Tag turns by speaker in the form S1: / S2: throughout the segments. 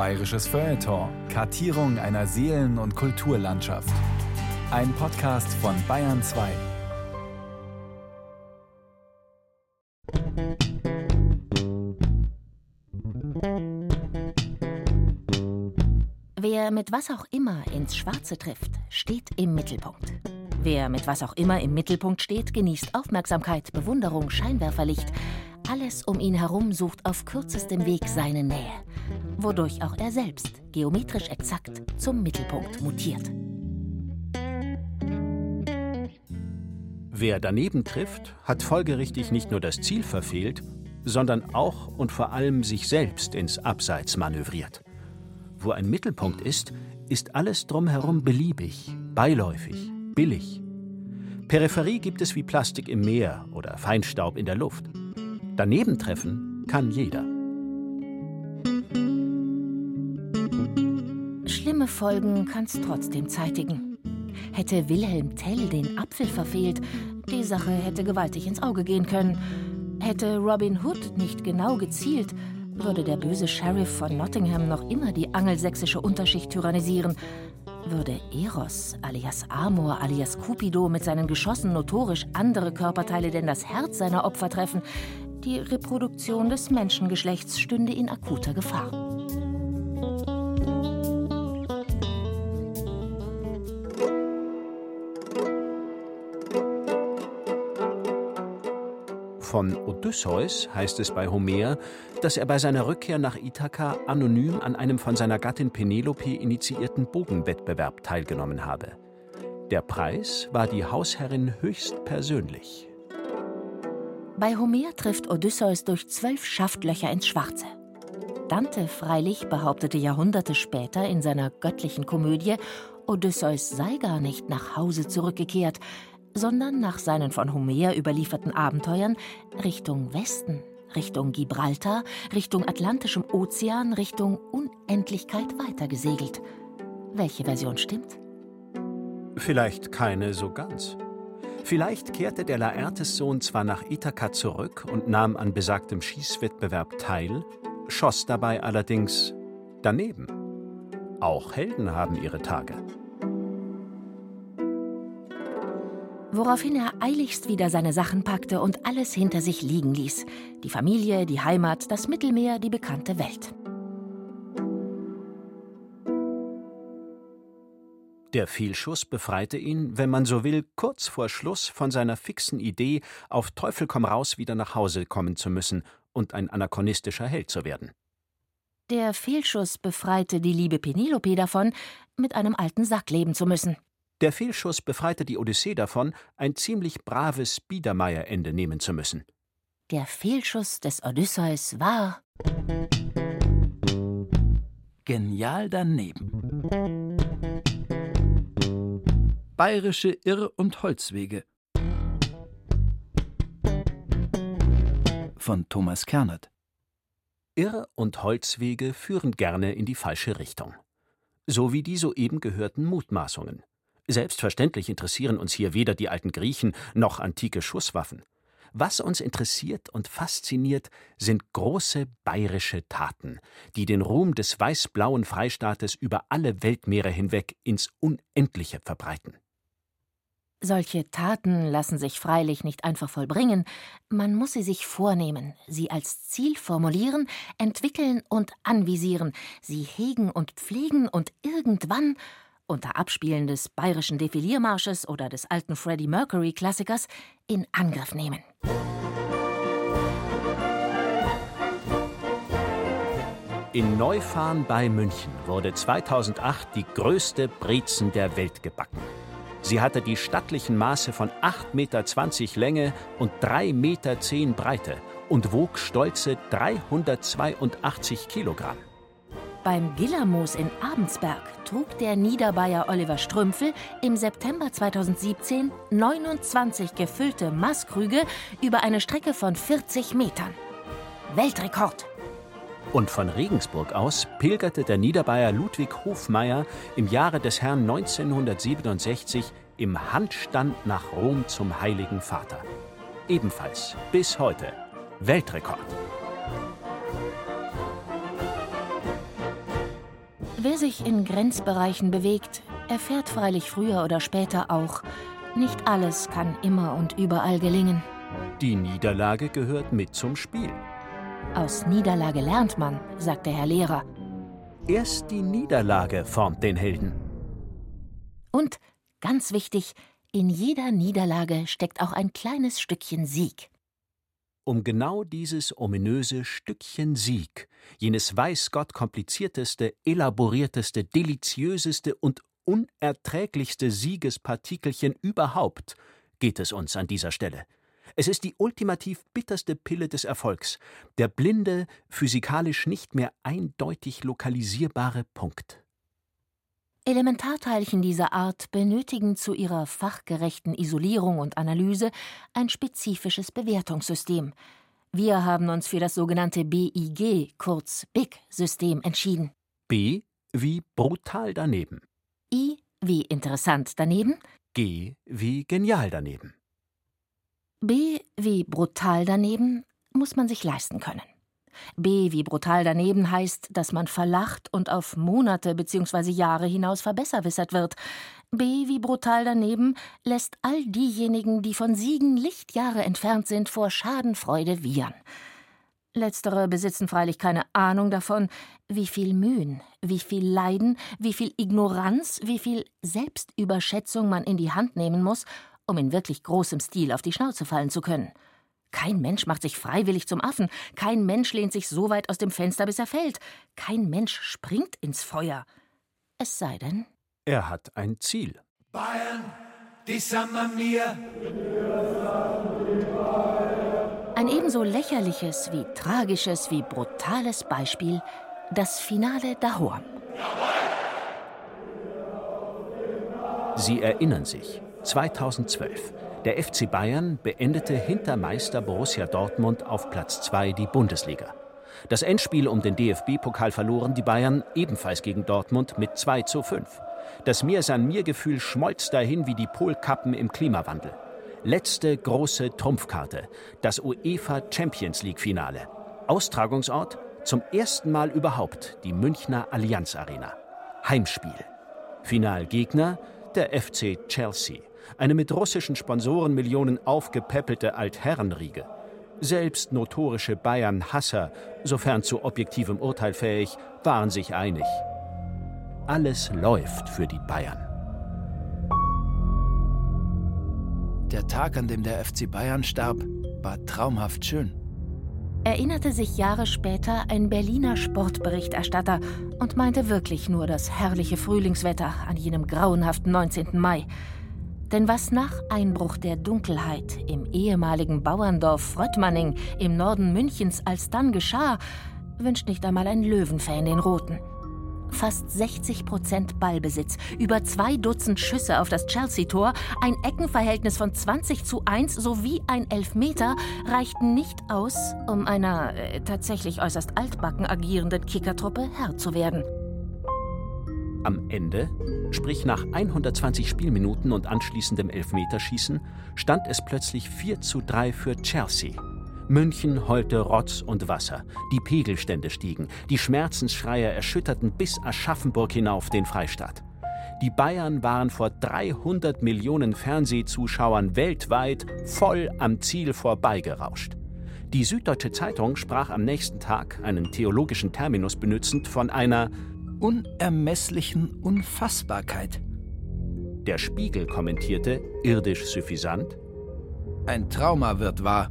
S1: Bayerisches Feuilleton. Kartierung einer Seelen- und Kulturlandschaft. Ein Podcast von Bayern 2.
S2: Wer mit was auch immer ins Schwarze trifft, steht im Mittelpunkt. Wer mit was auch immer im Mittelpunkt steht, genießt Aufmerksamkeit, Bewunderung, Scheinwerferlicht. Alles um ihn herum sucht auf kürzestem Weg seine Nähe, wodurch auch er selbst geometrisch exakt zum Mittelpunkt mutiert.
S3: Wer daneben trifft, hat folgerichtig nicht nur das Ziel verfehlt, sondern auch und vor allem sich selbst ins Abseits manövriert. Wo ein Mittelpunkt ist, ist alles drumherum beliebig, beiläufig, billig. Peripherie gibt es wie Plastik im Meer oder Feinstaub in der Luft. Daneben treffen kann jeder.
S2: Folgen kann's trotzdem zeitigen. Hätte Wilhelm Tell den Apfel verfehlt, die Sache hätte gewaltig ins Auge gehen können. Hätte Robin Hood nicht genau gezielt, würde der böse Sheriff von Nottingham noch immer die angelsächsische Unterschicht tyrannisieren. Würde Eros alias Amor alias Cupido mit seinen Geschossen notorisch andere Körperteile denn das Herz seiner Opfer treffen, die Reproduktion des Menschengeschlechts stünde in akuter Gefahr.
S3: Von Odysseus heißt es bei Homer, dass er bei seiner Rückkehr nach Ithaka anonym an einem von seiner Gattin Penelope initiierten Bogenwettbewerb teilgenommen habe. Der Preis war die Hausherrin höchstpersönlich.
S2: Bei Homer trifft Odysseus durch zwölf Schaftlöcher ins Schwarze. Dante freilich behauptete Jahrhunderte später in seiner göttlichen Komödie, Odysseus sei gar nicht nach Hause zurückgekehrt, sondern nach seinen von Homer überlieferten Abenteuern Richtung Westen, Richtung Gibraltar, Richtung Atlantischem Ozean, Richtung Unendlichkeit weitergesegelt. Welche Version stimmt?
S3: Vielleicht keine so ganz. Vielleicht kehrte der Laertes-Sohn zwar nach Ithaka zurück und nahm an besagtem Schießwettbewerb teil, schoss dabei allerdings daneben. Auch Helden haben ihre Tage.
S2: Woraufhin er eiligst wieder seine Sachen packte und alles hinter sich liegen ließ. Die Familie, die Heimat, das Mittelmeer, die bekannte Welt.
S3: Der Fehlschuss befreite ihn, wenn man so will, kurz vor Schluss von seiner fixen Idee, auf Teufel komm raus wieder nach Hause kommen zu müssen und ein anachronistischer Held zu werden.
S2: Der Fehlschuss befreite die liebe Penelope davon, mit einem alten Sack leben zu müssen.
S3: Der Fehlschuss befreite die Odyssee davon, ein ziemlich braves Biedermeierende nehmen zu müssen.
S2: Der Fehlschuss des Odysseus war
S4: Genial daneben. Bayerische Irr- und Holzwege von Thomas Kernert.
S3: Irr- und Holzwege führen gerne in die falsche Richtung. So wie die soeben gehörten Mutmaßungen. Selbstverständlich interessieren uns hier weder die alten Griechen noch antike Schusswaffen. Was uns interessiert und fasziniert, sind große bayerische Taten, die den Ruhm des weiß-blauen Freistaates über alle Weltmeere hinweg ins Unendliche verbreiten.
S2: Solche Taten lassen sich freilich nicht einfach vollbringen, man muss sie sich vornehmen, sie als Ziel formulieren, entwickeln und anvisieren, sie hegen und pflegen und irgendwann, unter Abspielen des bayerischen Defiliermarsches oder des alten Freddie Mercury Klassikers, in Angriff nehmen.
S3: In Neufahren bei München wurde 2008 die größte Brezen der Welt gebacken. Sie hatte die stattlichen Maße von 8,20 Meter Länge und 3,10 Meter Breite und wog stolze 382 Kilogramm.
S2: Beim Gillermoos in Abensberg trug der Niederbayer Oliver Strümpfel im September 2017 29 gefüllte Maßkrüge über eine Strecke von 40 Metern. Weltrekord!
S3: Und von Regensburg aus pilgerte der Niederbayer Ludwig Hofmeier im Jahre des Herrn 1967 im Handstand nach Rom zum Heiligen Vater. Ebenfalls bis heute Weltrekord.
S2: Wer sich in Grenzbereichen bewegt, erfährt freilich früher oder später auch, nicht alles kann immer und überall gelingen.
S3: Die Niederlage gehört mit zum Spiel.
S2: Aus Niederlage lernt man, sagt der Herr Lehrer.
S3: Erst die Niederlage formt den Helden.
S2: Und, ganz wichtig, in jeder Niederlage steckt auch ein kleines Stückchen Sieg.
S3: Um genau dieses ominöse Stückchen Sieg, jenes weiß Gott komplizierteste, elaborierteste, deliziöseste und unerträglichste Siegespartikelchen überhaupt, geht es uns an dieser Stelle. Es ist die ultimativ bitterste Pille des Erfolgs, der blinde, physikalisch nicht mehr eindeutig lokalisierbare Punkt.
S2: Elementarteilchen dieser Art benötigen zu ihrer fachgerechten Isolierung und Analyse ein spezifisches Bewertungssystem. Wir haben uns für das sogenannte BIG, kurz BIG-System entschieden.
S3: B wie brutal daneben.
S2: I wie interessant daneben.
S3: G wie genial daneben.
S2: B wie brutal daneben muss man sich leisten können. B wie brutal daneben heißt, dass man verlacht und auf Monate bzw. Jahre hinaus verbesserwissert wird. B wie brutal daneben lässt all diejenigen, die von Siegen Lichtjahre entfernt sind, vor Schadenfreude wiehern. Letztere besitzen freilich keine Ahnung davon, wie viel Mühen, wie viel Leiden, wie viel Ignoranz, wie viel Selbstüberschätzung man in die Hand nehmen muss, um in wirklich großem Stil auf die Schnauze fallen zu können. Kein Mensch macht sich freiwillig zum Affen, kein Mensch lehnt sich so weit aus dem Fenster, bis er fällt, kein Mensch springt ins Feuer. Es sei denn,
S3: er hat ein Ziel.
S5: Bayern, die sind mir.
S2: Ein ebenso lächerliches wie tragisches wie brutales Beispiel das Finale Dahorn.
S3: Sie erinnern sich, 2012. Der FC Bayern beendete hinter Meister Borussia Dortmund auf Platz 2 die Bundesliga. Das Endspiel um den DFB-Pokal verloren die Bayern ebenfalls gegen Dortmund mit 2 zu 5. Das Mir-San-Mir-Gefühl schmolz dahin wie die Polkappen im Klimawandel. Letzte große Trumpfkarte, das UEFA Champions League-Finale. Austragungsort zum ersten Mal überhaupt die Münchner Allianz Arena. Heimspiel. Finalgegner der FC Chelsea eine mit russischen Sponsorenmillionen aufgepeppelte Altherrenriege. Selbst notorische Bayern-Hasser, sofern zu objektivem Urteil fähig, waren sich einig. Alles läuft für die Bayern.
S4: Der Tag, an dem der FC Bayern starb, war traumhaft schön.
S2: Erinnerte sich Jahre später ein Berliner Sportberichterstatter und meinte wirklich nur das herrliche Frühlingswetter an jenem grauenhaften 19. Mai. Denn was nach Einbruch der Dunkelheit im ehemaligen Bauerndorf Fröttmanning im Norden Münchens alsdann geschah, wünscht nicht einmal ein Löwenfan den Roten. Fast 60 Prozent Ballbesitz, über zwei Dutzend Schüsse auf das Chelsea-Tor, ein Eckenverhältnis von 20 zu 1 sowie ein Elfmeter reichten nicht aus, um einer äh, tatsächlich äußerst altbacken agierenden Kickertruppe Herr zu werden.
S3: Am Ende, sprich nach 120 Spielminuten und anschließendem Elfmeterschießen, stand es plötzlich 4 zu 3 für Chelsea. München heulte Rotz und Wasser, die Pegelstände stiegen, die Schmerzensschreie erschütterten bis Aschaffenburg hinauf den Freistaat. Die Bayern waren vor 300 Millionen Fernsehzuschauern weltweit voll am Ziel vorbeigerauscht. Die Süddeutsche Zeitung sprach am nächsten Tag, einen theologischen Terminus benützend, von einer
S4: unermesslichen Unfassbarkeit.
S3: Der Spiegel kommentierte, irdisch suffisant:
S4: Ein Trauma wird wahr.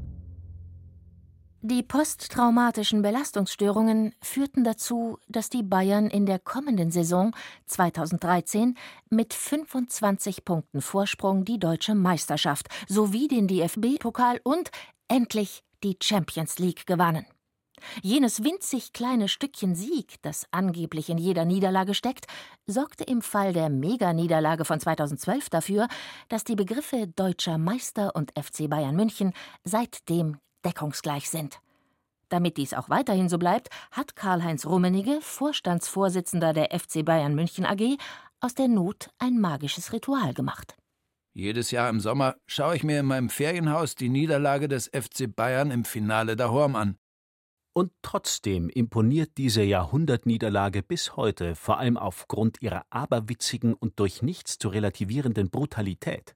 S2: Die posttraumatischen Belastungsstörungen führten dazu, dass die Bayern in der kommenden Saison 2013 mit 25 Punkten Vorsprung die deutsche Meisterschaft sowie den DFB-Pokal und endlich die Champions League gewannen. Jenes winzig kleine Stückchen Sieg, das angeblich in jeder Niederlage steckt, sorgte im Fall der Mega-Niederlage von 2012 dafür, dass die Begriffe Deutscher Meister und FC Bayern München seitdem deckungsgleich sind. Damit dies auch weiterhin so bleibt, hat Karl-Heinz Rummenigge, Vorstandsvorsitzender der FC Bayern München AG, aus der Not ein magisches Ritual gemacht.
S4: Jedes Jahr im Sommer schaue ich mir in meinem Ferienhaus die Niederlage des FC Bayern im Finale der Horm an.
S3: Und trotzdem imponiert diese Jahrhundertniederlage bis heute vor allem aufgrund ihrer aberwitzigen und durch nichts zu relativierenden Brutalität.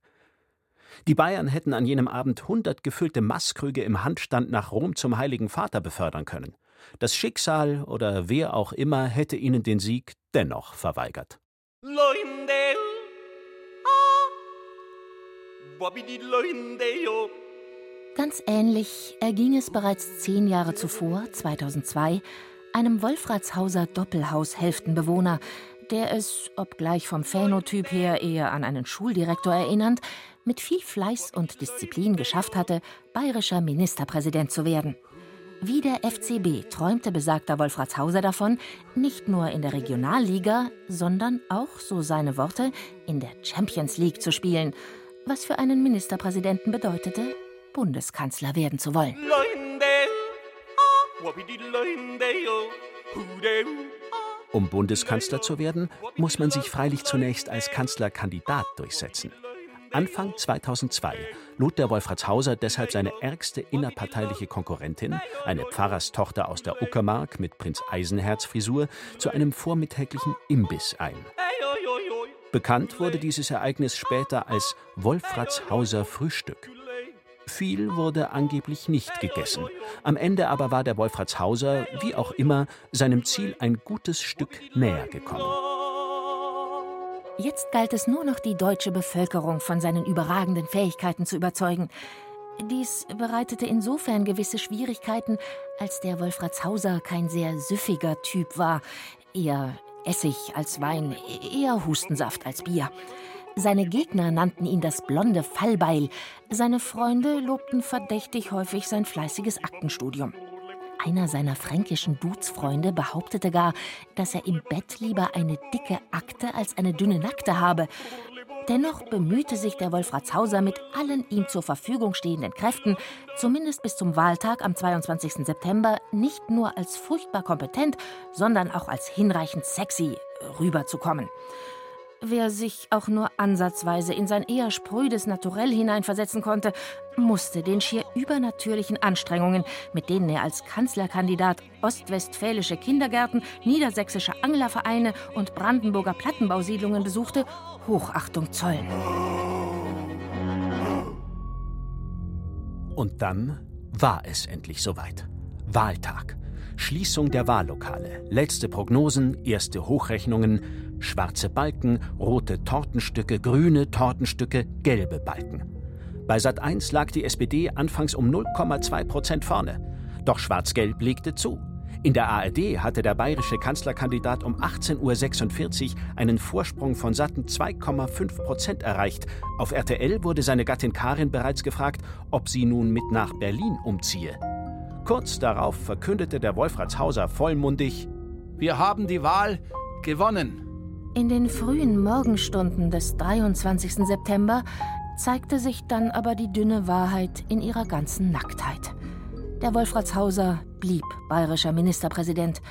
S3: Die Bayern hätten an jenem Abend hundert gefüllte Maßkrüge im Handstand nach Rom zum Heiligen Vater befördern können. Das Schicksal oder wer auch immer hätte ihnen den Sieg dennoch verweigert.
S2: Ganz ähnlich erging es bereits zehn Jahre zuvor, 2002, einem Wolfratshauser Doppelhaushälftenbewohner, der es, obgleich vom Phänotyp her eher an einen Schuldirektor erinnernd, mit viel Fleiß und Disziplin geschafft hatte, bayerischer Ministerpräsident zu werden. Wie der FCB träumte besagter Wolfratshauser davon, nicht nur in der Regionalliga, sondern auch, so seine Worte, in der Champions League zu spielen, was für einen Ministerpräsidenten bedeutete, Bundeskanzler werden zu wollen.
S3: Um Bundeskanzler zu werden, muss man sich freilich zunächst als Kanzlerkandidat durchsetzen. Anfang 2002 lud der Wolfratshauser deshalb seine ärgste innerparteiliche Konkurrentin, eine Pfarrerstochter aus der Uckermark mit Prinz Eisenherz-Frisur, zu einem vormittäglichen Imbiss ein. Bekannt wurde dieses Ereignis später als Wolfratshauser Frühstück. Viel wurde angeblich nicht gegessen. Am Ende aber war der Wolfratshauser, wie auch immer, seinem Ziel ein gutes Stück näher gekommen.
S2: Jetzt galt es nur noch, die deutsche Bevölkerung von seinen überragenden Fähigkeiten zu überzeugen. Dies bereitete insofern gewisse Schwierigkeiten, als der Wolfratshauser kein sehr süffiger Typ war, eher Essig als Wein, eher Hustensaft als Bier. Seine Gegner nannten ihn das blonde Fallbeil, seine Freunde lobten verdächtig häufig sein fleißiges Aktenstudium. Einer seiner fränkischen Duzfreunde behauptete gar, dass er im Bett lieber eine dicke Akte als eine dünne Nackte habe. Dennoch bemühte sich der Wolfratshauser mit allen ihm zur Verfügung stehenden Kräften, zumindest bis zum Wahltag am 22. September, nicht nur als furchtbar kompetent, sondern auch als hinreichend sexy rüberzukommen. Wer sich auch nur ansatzweise in sein eher sprödes Naturell hineinversetzen konnte, musste den schier übernatürlichen Anstrengungen, mit denen er als Kanzlerkandidat ostwestfälische Kindergärten, niedersächsische Anglervereine und Brandenburger Plattenbausiedlungen besuchte, Hochachtung zollen.
S3: Und dann war es endlich soweit. Wahltag. Schließung der Wahllokale, letzte Prognosen, erste Hochrechnungen, schwarze Balken, rote Tortenstücke, grüne Tortenstücke, gelbe Balken. Bei Sat 1 lag die SPD anfangs um 0,2 Prozent vorne. Doch Schwarz-Gelb legte zu. In der ARD hatte der bayerische Kanzlerkandidat um 18.46 Uhr einen Vorsprung von satten 2,5 Prozent erreicht. Auf RTL wurde seine Gattin Karin bereits gefragt, ob sie nun mit nach Berlin umziehe. Kurz darauf verkündete der Wolfratshauser vollmundig:
S4: Wir haben die Wahl gewonnen.
S2: In den frühen Morgenstunden des 23. September zeigte sich dann aber die dünne Wahrheit in ihrer ganzen Nacktheit. Der Wolfratshauser blieb bayerischer Ministerpräsident.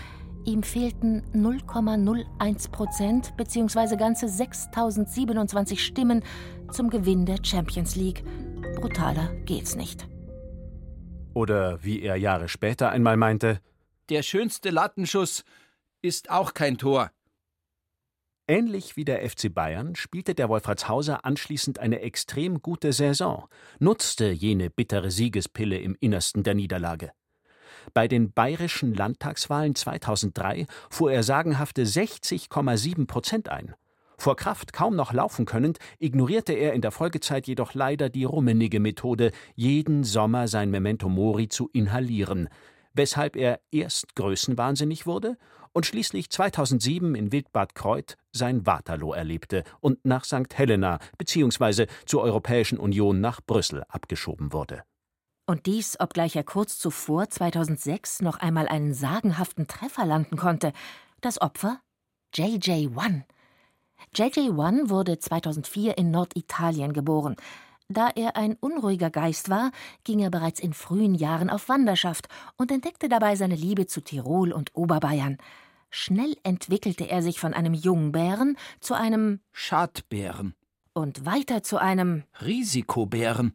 S2: Ihm fehlten 0,01 Prozent bzw. ganze 6027 Stimmen zum Gewinn der Champions League. Brutaler geht's nicht.
S3: Oder wie er Jahre später einmal meinte:
S4: Der schönste Lattenschuss ist auch kein Tor.
S3: Ähnlich wie der FC Bayern spielte der Wolfratshauser anschließend eine extrem gute Saison, nutzte jene bittere Siegespille im Innersten der Niederlage. Bei den bayerischen Landtagswahlen 2003 fuhr er sagenhafte 60,7 Prozent ein. Vor Kraft kaum noch laufen könnend, ignorierte er in der Folgezeit jedoch leider die rummenige Methode, jeden Sommer sein Memento Mori zu inhalieren, weshalb er erst größenwahnsinnig wurde und schließlich 2007 in Wildbad Kreuth sein Waterloo erlebte und nach St. Helena bzw. zur Europäischen Union nach Brüssel abgeschoben wurde.
S2: Und dies, obgleich er kurz zuvor, 2006, noch einmal einen sagenhaften Treffer landen konnte. Das Opfer? JJ1. JJ1 wurde 2004 in Norditalien geboren. Da er ein unruhiger Geist war, ging er bereits in frühen Jahren auf Wanderschaft und entdeckte dabei seine Liebe zu Tirol und Oberbayern. Schnell entwickelte er sich von einem Jungbären zu einem
S4: Schadbären
S2: und weiter zu einem
S4: Risikobären.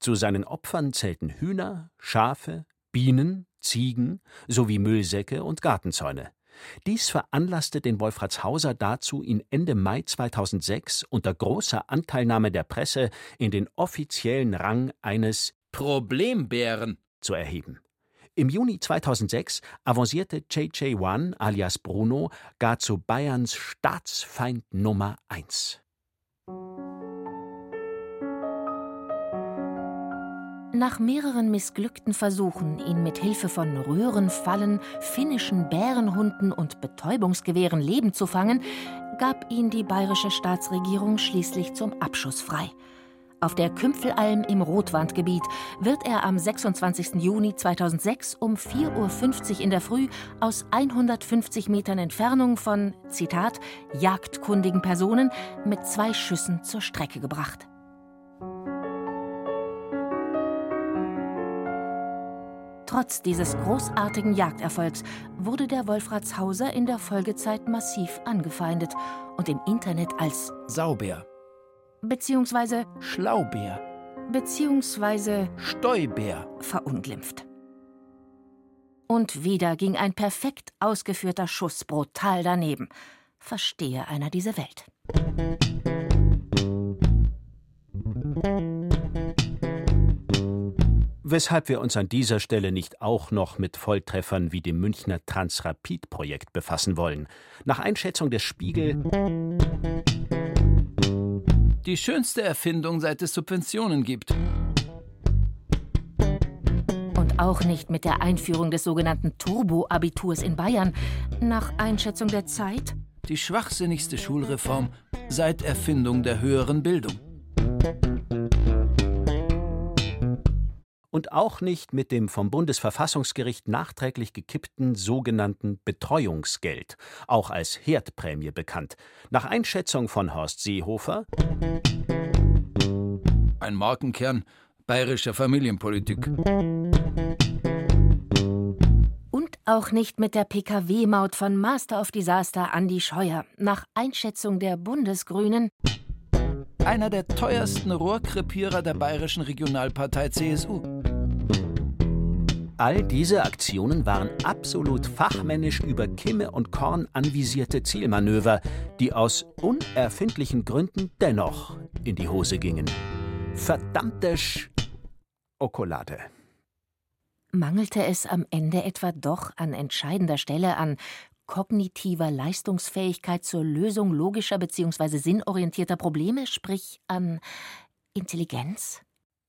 S3: Zu seinen Opfern zählten Hühner, Schafe, Bienen, Ziegen sowie Müllsäcke und Gartenzäune. Dies veranlasste den Wolfratshauser dazu, ihn Ende Mai 2006 unter großer Anteilnahme der Presse in den offiziellen Rang eines
S4: Problembären
S3: zu erheben. Im Juni 2006 avancierte JJ1 alias Bruno gar zu Bayerns Staatsfeind Nummer 1.
S2: Nach mehreren missglückten Versuchen, ihn mit Hilfe von Röhrenfallen, finnischen Bärenhunden und Betäubungsgewehren lebend zu fangen, gab ihn die bayerische Staatsregierung schließlich zum Abschuss frei. Auf der Kümpfelalm im Rotwandgebiet wird er am 26. Juni 2006 um 4.50 Uhr in der Früh aus 150 Metern Entfernung von, Zitat, jagdkundigen Personen mit zwei Schüssen zur Strecke gebracht. Trotz dieses großartigen Jagderfolgs wurde der Wolfratshauser in der Folgezeit massiv angefeindet und im Internet als
S4: Saubär,
S2: beziehungsweise
S4: Schlaubär,
S2: beziehungsweise
S4: Stäubär
S2: verunglimpft. Und wieder ging ein perfekt ausgeführter Schuss brutal daneben. Verstehe einer diese Welt.
S3: Weshalb wir uns an dieser Stelle nicht auch noch mit Volltreffern wie dem Münchner Transrapid-Projekt befassen wollen. Nach Einschätzung des Spiegel
S4: die schönste Erfindung, seit es Subventionen gibt.
S2: Und auch nicht mit der Einführung des sogenannten Turbo-Abiturs in Bayern. Nach Einschätzung der Zeit
S4: Die schwachsinnigste Schulreform seit Erfindung der höheren Bildung.
S3: Und auch nicht mit dem vom Bundesverfassungsgericht nachträglich gekippten sogenannten Betreuungsgeld, auch als Herdprämie bekannt. Nach Einschätzung von Horst Seehofer
S4: Ein Markenkern bayerischer Familienpolitik.
S2: und auch nicht mit der PKW-Maut von Master of Disaster Andy Scheuer. Nach Einschätzung der Bundesgrünen
S4: Einer der teuersten Rohrkrepierer der bayerischen Regionalpartei CSU.
S3: All diese Aktionen waren absolut fachmännisch über Kimme und Korn anvisierte Zielmanöver, die aus unerfindlichen Gründen dennoch in die Hose gingen. Verdammte Sch Okolade.
S2: mangelte es am Ende etwa doch an entscheidender Stelle an kognitiver Leistungsfähigkeit zur Lösung logischer bzw. sinnorientierter Probleme, sprich an Intelligenz?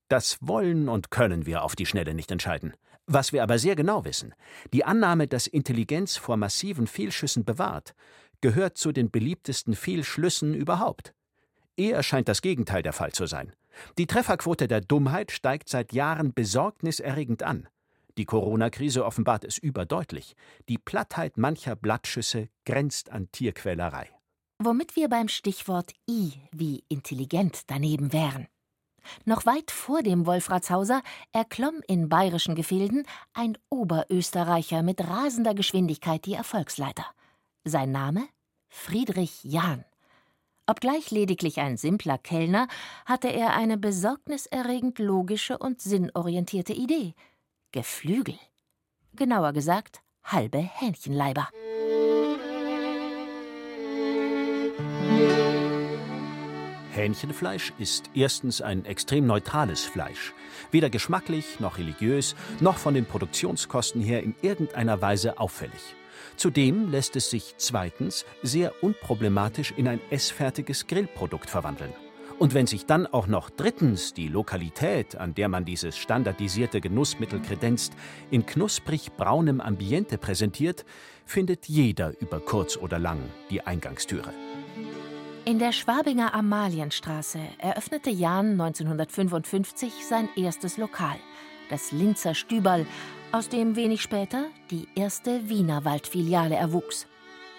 S3: Das wollen und können wir auf die Schnelle nicht entscheiden. Was wir aber sehr genau wissen, die Annahme, dass Intelligenz vor massiven Fehlschüssen bewahrt, gehört zu den beliebtesten Fehlschlüssen überhaupt. Eher scheint das Gegenteil der Fall zu sein. Die Trefferquote der Dummheit steigt seit Jahren besorgniserregend an. Die Corona-Krise offenbart es überdeutlich. Die Plattheit mancher Blattschüsse grenzt an Tierquälerei.
S2: Womit wir beim Stichwort I wie intelligent daneben wären. Noch weit vor dem Wolfratshauser erklomm in bayerischen Gefilden ein Oberösterreicher mit rasender Geschwindigkeit die Erfolgsleiter. Sein Name? Friedrich Jahn. Obgleich lediglich ein simpler Kellner, hatte er eine besorgniserregend logische und sinnorientierte Idee. Geflügel. Genauer gesagt, halbe Hähnchenleiber.
S3: Hähnchenfleisch ist erstens ein extrem neutrales Fleisch, weder geschmacklich noch religiös noch von den Produktionskosten her in irgendeiner Weise auffällig. Zudem lässt es sich zweitens sehr unproblematisch in ein essfertiges Grillprodukt verwandeln. Und wenn sich dann auch noch drittens die Lokalität, an der man dieses standardisierte Genussmittel kredenzt, in knusprig braunem Ambiente präsentiert, findet jeder über kurz oder lang die Eingangstüre.
S2: In der Schwabinger Amalienstraße eröffnete Jahn 1955 sein erstes Lokal, das Linzer Stüberl, aus dem wenig später die erste Wienerwald-Filiale erwuchs.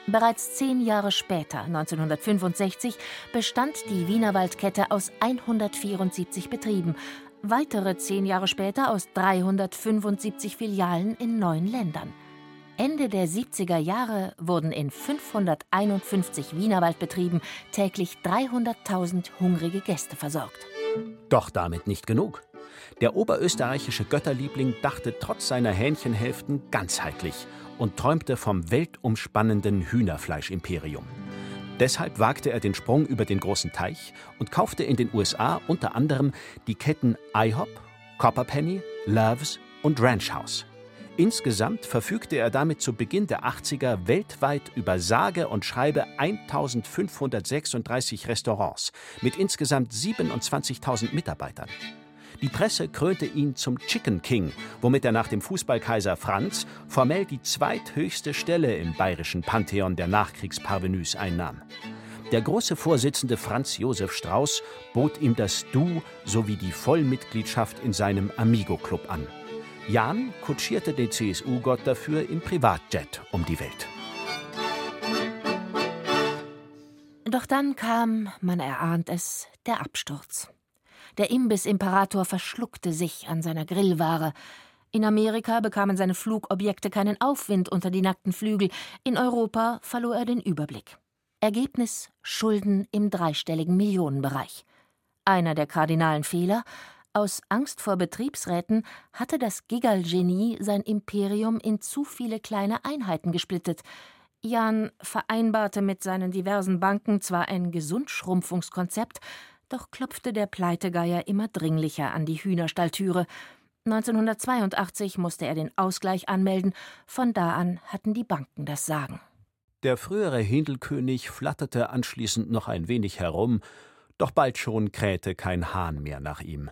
S2: Bereits zehn Jahre später, 1965, bestand die Wienerwaldkette aus 174 Betrieben, weitere zehn Jahre später aus 375 Filialen in neun Ländern. Ende der 70er Jahre wurden in 551 Wienerwaldbetrieben täglich 300.000 hungrige Gäste versorgt.
S3: Doch damit nicht genug. Der oberösterreichische Götterliebling dachte trotz seiner Hähnchenhälften ganzheitlich und träumte vom weltumspannenden Hühnerfleischimperium. Deshalb wagte er den Sprung über den großen Teich und kaufte in den USA unter anderem die Ketten IHOP, Copperpenny, Loves und Ranch House. Insgesamt verfügte er damit zu Beginn der 80er weltweit über sage und schreibe 1536 Restaurants mit insgesamt 27.000 Mitarbeitern. Die Presse krönte ihn zum Chicken King, womit er nach dem Fußballkaiser Franz formell die zweithöchste Stelle im bayerischen Pantheon der Nachkriegsparvenus einnahm. Der große Vorsitzende Franz Josef Strauß bot ihm das Du sowie die Vollmitgliedschaft in seinem Amigo-Club an. Jan kutschierte den CSU-Gott dafür im Privatjet um die Welt.
S2: Doch dann kam, man erahnt es, der Absturz. Der Imbiss-Imperator verschluckte sich an seiner Grillware. In Amerika bekamen seine Flugobjekte keinen Aufwind unter die nackten Flügel, in Europa verlor er den Überblick. Ergebnis Schulden im dreistelligen Millionenbereich. Einer der kardinalen Fehler aus Angst vor Betriebsräten hatte das Gigal-Genie sein Imperium in zu viele kleine Einheiten gesplittet. Jan vereinbarte mit seinen diversen Banken zwar ein Gesundschrumpfungskonzept, doch klopfte der Pleitegeier immer dringlicher an die Hühnerstalltüre. 1982 musste er den Ausgleich anmelden, von da an hatten die Banken das Sagen.
S3: Der frühere Händelkönig flatterte anschließend noch ein wenig herum, doch bald schon krähte kein Hahn mehr nach ihm.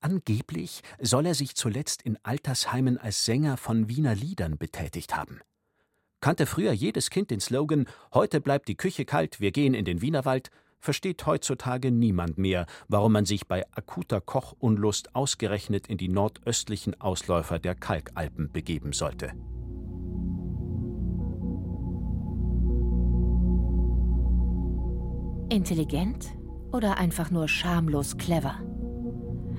S3: Angeblich soll er sich zuletzt in Altersheimen als Sänger von Wiener Liedern betätigt haben. Kannte früher jedes Kind den Slogan Heute bleibt die Küche kalt, wir gehen in den Wienerwald, versteht heutzutage niemand mehr, warum man sich bei akuter Kochunlust ausgerechnet in die nordöstlichen Ausläufer der Kalkalpen begeben sollte.
S2: Intelligent oder einfach nur schamlos clever?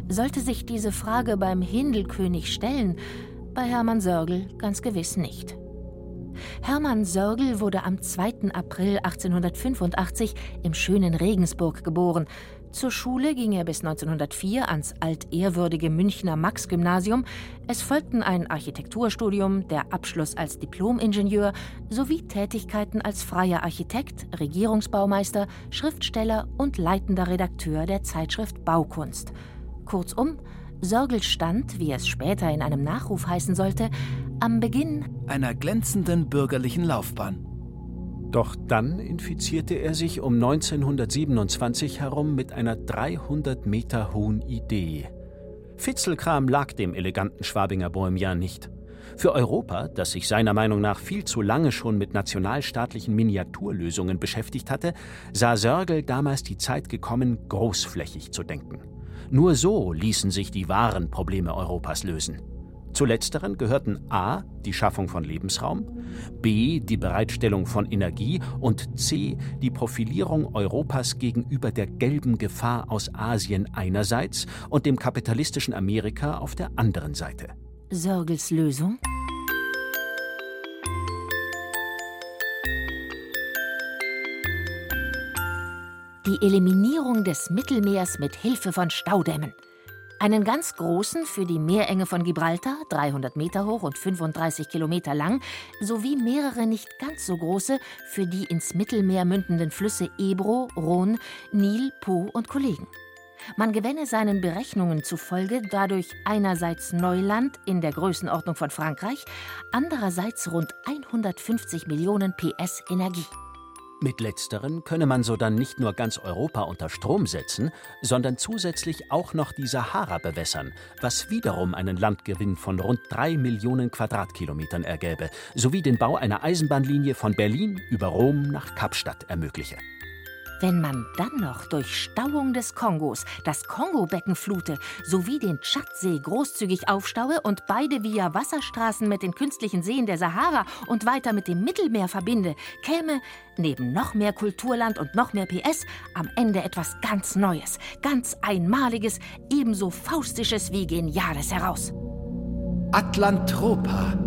S2: Sollte sich diese Frage beim Hindelkönig stellen, bei Hermann Sörgel ganz gewiss nicht. Hermann Sörgel wurde am 2. April 1885 im schönen Regensburg geboren. Zur Schule ging er bis 1904 ans altehrwürdige Münchner Max-Gymnasium. Es folgten ein Architekturstudium, der Abschluss als Diplom-Ingenieur sowie Tätigkeiten als freier Architekt, Regierungsbaumeister, Schriftsteller und leitender Redakteur der Zeitschrift Baukunst. Kurzum, Sörgel stand, wie es später in einem Nachruf heißen sollte, am Beginn
S4: einer glänzenden bürgerlichen Laufbahn.
S3: Doch dann infizierte er sich um 1927 herum mit einer 300 Meter hohen Idee. Fitzelkram lag dem eleganten Schwabinger Bohemian nicht. Für Europa, das sich seiner Meinung nach viel zu lange schon mit nationalstaatlichen Miniaturlösungen beschäftigt hatte, sah Sörgel damals die Zeit gekommen, großflächig zu denken. Nur so ließen sich die wahren Probleme Europas lösen. Zu letzteren gehörten a. die Schaffung von Lebensraum, b. die Bereitstellung von Energie und c. die Profilierung Europas gegenüber der gelben Gefahr aus Asien einerseits und dem kapitalistischen Amerika auf der anderen Seite.
S2: Sörgels Lösung? Die Eliminierung des Mittelmeers mit Hilfe von Staudämmen. Einen ganz großen für die Meerenge von Gibraltar, 300 Meter hoch und 35 Kilometer lang, sowie mehrere nicht ganz so große für die ins Mittelmeer mündenden Flüsse Ebro, Rhône, Nil, Po und Kollegen. Man gewänne seinen Berechnungen zufolge dadurch einerseits Neuland in der Größenordnung von Frankreich, andererseits rund 150 Millionen PS Energie.
S3: Mit letzteren könne man so dann nicht nur ganz Europa unter Strom setzen, sondern zusätzlich auch noch die Sahara bewässern, was wiederum einen Landgewinn von rund drei Millionen Quadratkilometern ergäbe, sowie den Bau einer Eisenbahnlinie von Berlin über Rom nach Kapstadt ermögliche.
S2: Wenn man dann noch durch Stauung des Kongos das Kongobecken flute sowie den Tschadsee großzügig aufstaue und beide via Wasserstraßen mit den künstlichen Seen der Sahara und weiter mit dem Mittelmeer verbinde, käme neben noch mehr Kulturland und noch mehr PS am Ende etwas ganz Neues, ganz Einmaliges, ebenso Faustisches wie Geniales heraus.
S4: Atlantropa.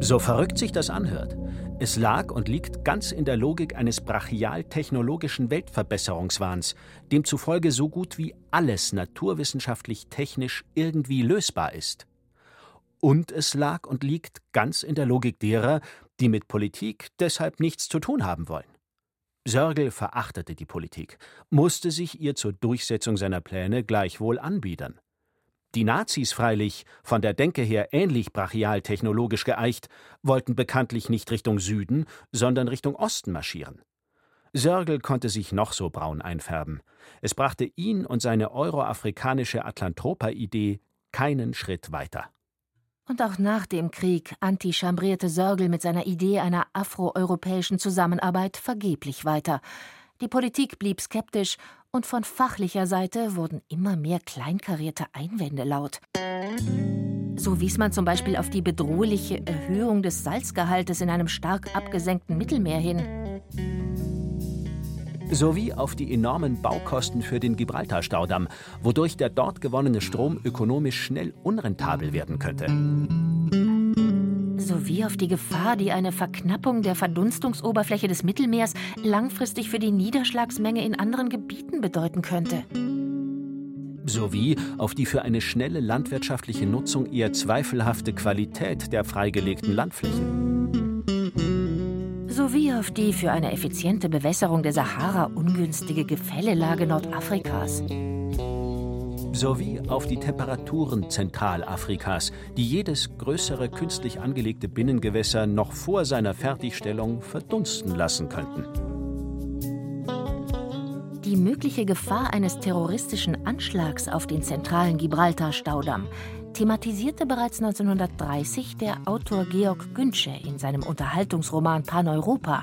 S3: So verrückt sich das anhört. Es lag und liegt ganz in der Logik eines brachial-technologischen Weltverbesserungswahns, demzufolge so gut wie alles naturwissenschaftlich-technisch irgendwie lösbar ist. Und es lag und liegt ganz in der Logik derer, die mit Politik deshalb nichts zu tun haben wollen. Sörgel verachtete die Politik, musste sich ihr zur Durchsetzung seiner Pläne gleichwohl anbiedern. Die Nazis freilich, von der Denke her ähnlich brachial technologisch geeicht, wollten bekanntlich nicht Richtung Süden, sondern Richtung Osten marschieren. Sörgel konnte sich noch so braun einfärben. Es brachte ihn und seine euroafrikanische Atlantropa-Idee keinen Schritt weiter.
S2: Und auch nach dem Krieg antichambrierte Sörgel mit seiner Idee einer afroeuropäischen Zusammenarbeit vergeblich weiter. Die Politik blieb skeptisch und von fachlicher Seite wurden immer mehr kleinkarierte Einwände laut. So wies man zum Beispiel auf die bedrohliche Erhöhung des Salzgehaltes in einem stark abgesenkten Mittelmeer hin.
S3: Sowie auf die enormen Baukosten für den Gibraltar-Staudamm, wodurch der dort gewonnene Strom ökonomisch schnell unrentabel werden könnte
S2: sowie auf die Gefahr, die eine Verknappung der Verdunstungsoberfläche des Mittelmeers langfristig für die Niederschlagsmenge in anderen Gebieten bedeuten könnte.
S3: Sowie auf die für eine schnelle landwirtschaftliche Nutzung eher zweifelhafte Qualität der freigelegten Landflächen.
S2: Sowie auf die für eine effiziente Bewässerung der Sahara ungünstige Gefällelage Nordafrikas
S3: sowie auf die Temperaturen Zentralafrikas, die jedes größere künstlich angelegte Binnengewässer noch vor seiner Fertigstellung verdunsten lassen könnten.
S2: Die mögliche Gefahr eines terroristischen Anschlags auf den zentralen Gibraltar-Staudamm thematisierte bereits 1930 der Autor Georg Güntsche in seinem Unterhaltungsroman Paneuropa,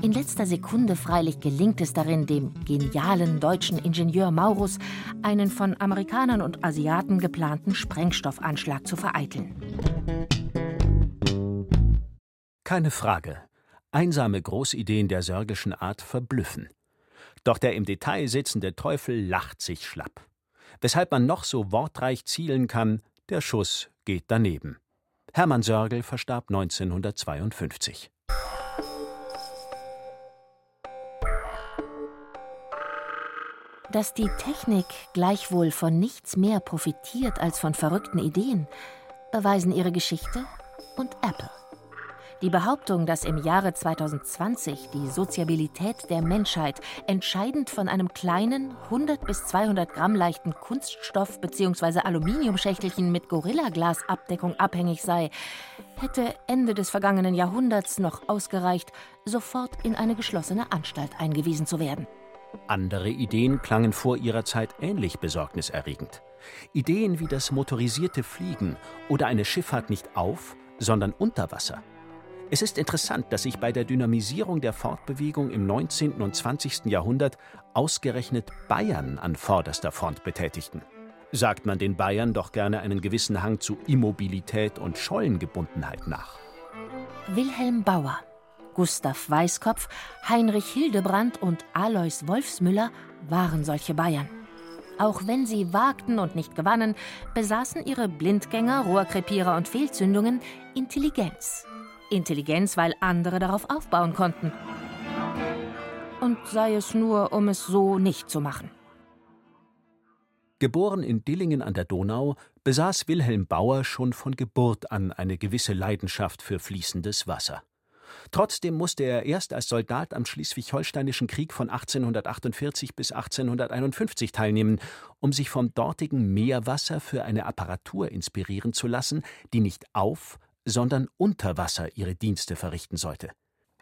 S2: in letzter Sekunde freilich gelingt es darin, dem genialen deutschen Ingenieur Maurus einen von Amerikanern und Asiaten geplanten Sprengstoffanschlag zu vereiteln.
S3: Keine Frage. Einsame Großideen der sörgischen Art verblüffen. Doch der im Detail sitzende Teufel lacht sich schlapp. Weshalb man noch so wortreich zielen kann, der Schuss geht daneben. Hermann Sörgel verstarb 1952.
S2: Dass die Technik gleichwohl von nichts mehr profitiert als von verrückten Ideen, beweisen ihre Geschichte und Apple. Die Behauptung, dass im Jahre 2020 die Soziabilität der Menschheit entscheidend von einem kleinen, 100 bis 200 Gramm leichten Kunststoff- bzw. Aluminiumschächtelchen mit Gorillaglasabdeckung abhängig sei, hätte Ende des vergangenen Jahrhunderts noch ausgereicht, sofort in eine geschlossene Anstalt eingewiesen zu werden.
S3: Andere Ideen klangen vor ihrer Zeit ähnlich besorgniserregend. Ideen wie das motorisierte Fliegen oder eine Schifffahrt nicht auf, sondern unter Wasser. Es ist interessant, dass sich bei der Dynamisierung der Fortbewegung im 19. und 20. Jahrhundert ausgerechnet Bayern an vorderster Front betätigten. Sagt man den Bayern doch gerne einen gewissen Hang zu Immobilität und Schollengebundenheit nach.
S2: Wilhelm Bauer Gustav Weißkopf, Heinrich Hildebrand und Alois Wolfsmüller waren solche Bayern. Auch wenn sie wagten und nicht gewannen, besaßen ihre Blindgänger, Rohrkrepierer und Fehlzündungen Intelligenz. Intelligenz, weil andere darauf aufbauen konnten. Und sei es nur, um es so nicht zu machen.
S3: Geboren in Dillingen an der Donau, besaß Wilhelm Bauer schon von Geburt an eine gewisse Leidenschaft für fließendes Wasser. Trotzdem musste er erst als Soldat am Schleswig-Holsteinischen Krieg von 1848 bis 1851 teilnehmen, um sich vom dortigen Meerwasser für eine Apparatur inspirieren zu lassen, die nicht auf, sondern unter Wasser ihre Dienste verrichten sollte.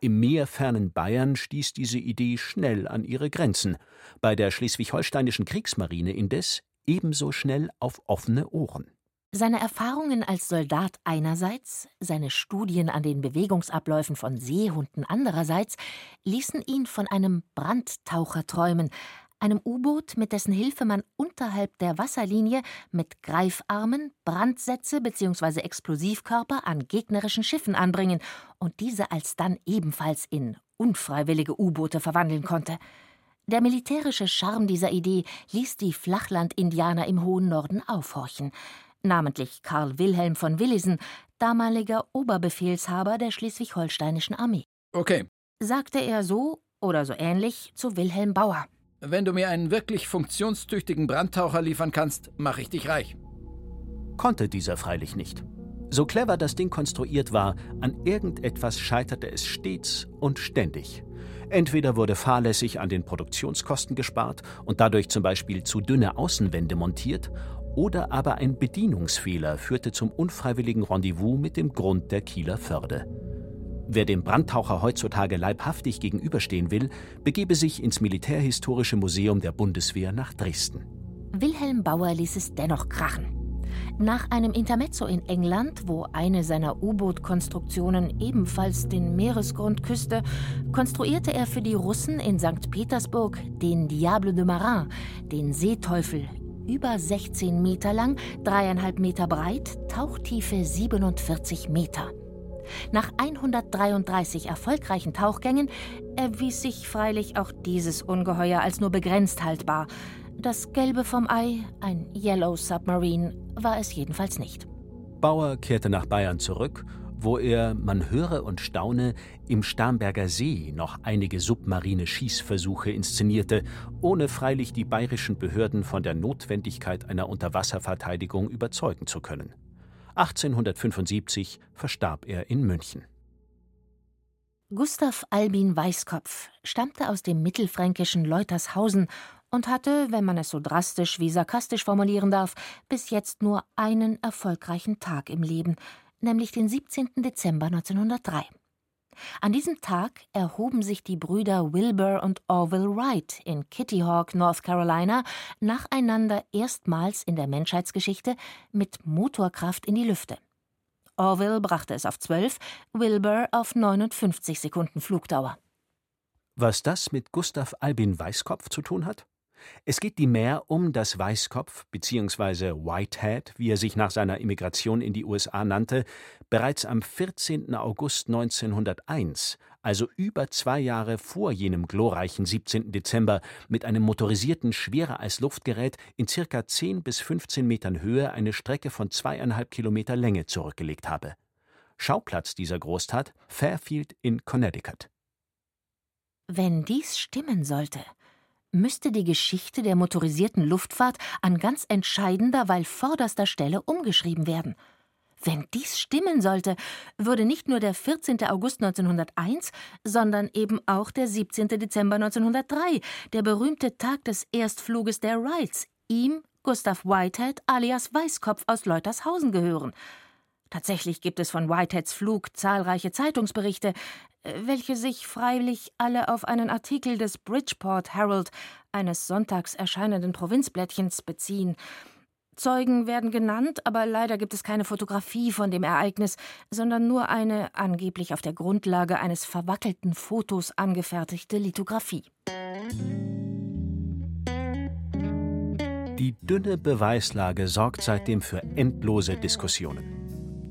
S3: Im meerfernen Bayern stieß diese Idee schnell an ihre Grenzen, bei der schleswig-holsteinischen Kriegsmarine indes ebenso schnell auf offene Ohren.
S2: Seine Erfahrungen als Soldat einerseits, seine Studien an den Bewegungsabläufen von Seehunden andererseits ließen ihn von einem Brandtaucher träumen, einem U-Boot, mit dessen Hilfe man unterhalb der Wasserlinie mit Greifarmen Brandsätze bzw. Explosivkörper an gegnerischen Schiffen anbringen und diese alsdann ebenfalls in unfreiwillige U-Boote verwandeln konnte. Der militärische Charme dieser Idee ließ die Flachland-Indianer im hohen Norden aufhorchen. namentlich Karl Wilhelm von Willisen, damaliger Oberbefehlshaber der schleswig-holsteinischen Armee.
S4: Okay.
S2: Sagte er so oder so ähnlich zu Wilhelm Bauer.
S4: Wenn du mir einen wirklich funktionstüchtigen Brandtaucher liefern kannst, mache ich dich reich.
S3: Konnte dieser freilich nicht. So clever das Ding konstruiert war, an irgendetwas scheiterte es stets und ständig. Entweder wurde fahrlässig an den Produktionskosten gespart und dadurch zum Beispiel zu dünne Außenwände montiert, oder aber ein Bedienungsfehler führte zum unfreiwilligen Rendezvous mit dem Grund der Kieler Förde. Wer dem Brandtaucher heutzutage leibhaftig gegenüberstehen will, begebe sich ins Militärhistorische Museum der Bundeswehr nach Dresden.
S2: Wilhelm Bauer ließ es dennoch krachen. Nach einem Intermezzo in England, wo eine seiner U-Boot-Konstruktionen ebenfalls den Meeresgrund küsste, konstruierte er für die Russen in St. Petersburg den Diable de Marin, den Seeteufel, über 16 Meter lang, dreieinhalb Meter breit, Tauchtiefe 47 Meter. Nach 133 erfolgreichen Tauchgängen erwies sich freilich auch dieses Ungeheuer als nur begrenzt haltbar. Das Gelbe vom Ei, ein Yellow Submarine, war es jedenfalls nicht.
S3: Bauer kehrte nach Bayern zurück, wo er, man höre und staune, im Starnberger See noch einige submarine Schießversuche inszenierte, ohne freilich die bayerischen Behörden von der Notwendigkeit einer Unterwasserverteidigung überzeugen zu können. 1875 verstarb er in München.
S2: Gustav Albin Weißkopf stammte aus dem mittelfränkischen Leutershausen und hatte, wenn man es so drastisch wie sarkastisch formulieren darf, bis jetzt nur einen erfolgreichen Tag im Leben, nämlich den 17. Dezember 1903. An diesem Tag erhoben sich die Brüder Wilbur und Orville Wright in Kitty Hawk, North Carolina, nacheinander erstmals in der Menschheitsgeschichte mit Motorkraft in die Lüfte. Orville brachte es auf 12, Wilbur auf 59 Sekunden Flugdauer.
S3: Was das mit Gustav Albin Weißkopf zu tun hat? Es geht die mehr um, dass Weißkopf bzw. Whitehead, wie er sich nach seiner Immigration in die USA nannte, bereits am 14. August 1901, also über zwei Jahre vor jenem glorreichen 17. Dezember, mit einem motorisierten schwerer als Luftgerät in circa 10 bis 15 Metern Höhe eine Strecke von zweieinhalb Kilometer Länge zurückgelegt habe. Schauplatz dieser Großtat Fairfield in Connecticut.
S2: Wenn dies stimmen sollte, müsste die Geschichte der motorisierten Luftfahrt an ganz entscheidender, weil vorderster Stelle umgeschrieben werden. Wenn dies stimmen sollte, würde nicht nur der 14. August 1901, sondern eben auch der 17. Dezember 1903, der berühmte Tag des Erstfluges der Wrights, ihm, Gustav Whitehead alias Weißkopf aus Leutershausen gehören. Tatsächlich gibt es von Whiteheads Flug zahlreiche Zeitungsberichte, welche sich freilich alle auf einen Artikel des Bridgeport Herald, eines sonntags erscheinenden Provinzblättchens, beziehen. Zeugen werden genannt, aber leider gibt es keine Fotografie von dem Ereignis, sondern nur eine angeblich auf der Grundlage eines verwackelten Fotos angefertigte Lithografie.
S3: Die dünne Beweislage sorgt seitdem für endlose Diskussionen.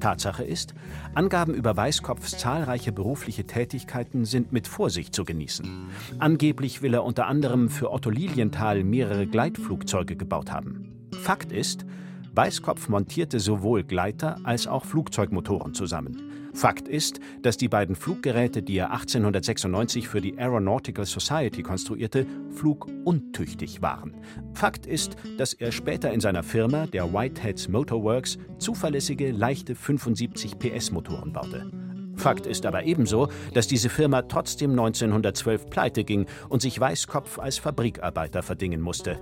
S3: Tatsache ist, Angaben über Weißkopfs zahlreiche berufliche Tätigkeiten sind mit Vorsicht zu genießen. Angeblich will er unter anderem für Otto Lilienthal mehrere Gleitflugzeuge gebaut haben. Fakt ist, Weißkopf montierte sowohl Gleiter als auch Flugzeugmotoren zusammen. Fakt ist, dass die beiden Fluggeräte, die er 1896 für die Aeronautical Society konstruierte, fluguntüchtig waren. Fakt ist, dass er später in seiner Firma, der Whiteheads Motorworks, zuverlässige, leichte 75 PS Motoren baute. Fakt ist aber ebenso, dass diese Firma trotzdem 1912 pleite ging und sich Weißkopf als Fabrikarbeiter verdingen musste.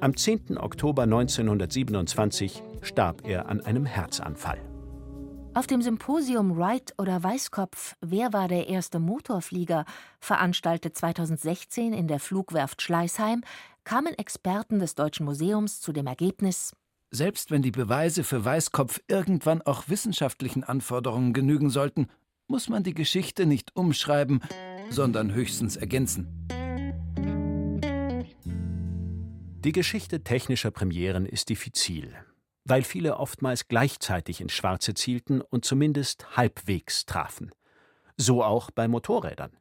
S3: Am 10. Oktober 1927 starb er an einem Herzanfall.
S2: Auf dem Symposium Wright oder Weißkopf Wer war der erste Motorflieger, veranstaltet 2016 in der Flugwerft Schleißheim, kamen Experten des Deutschen Museums zu dem Ergebnis,
S4: selbst wenn die Beweise für Weißkopf irgendwann auch wissenschaftlichen Anforderungen genügen sollten, muss man die Geschichte nicht umschreiben, sondern höchstens ergänzen.
S3: Die Geschichte technischer Premieren ist diffizil weil viele oftmals gleichzeitig ins Schwarze zielten und zumindest halbwegs trafen. So auch bei Motorrädern.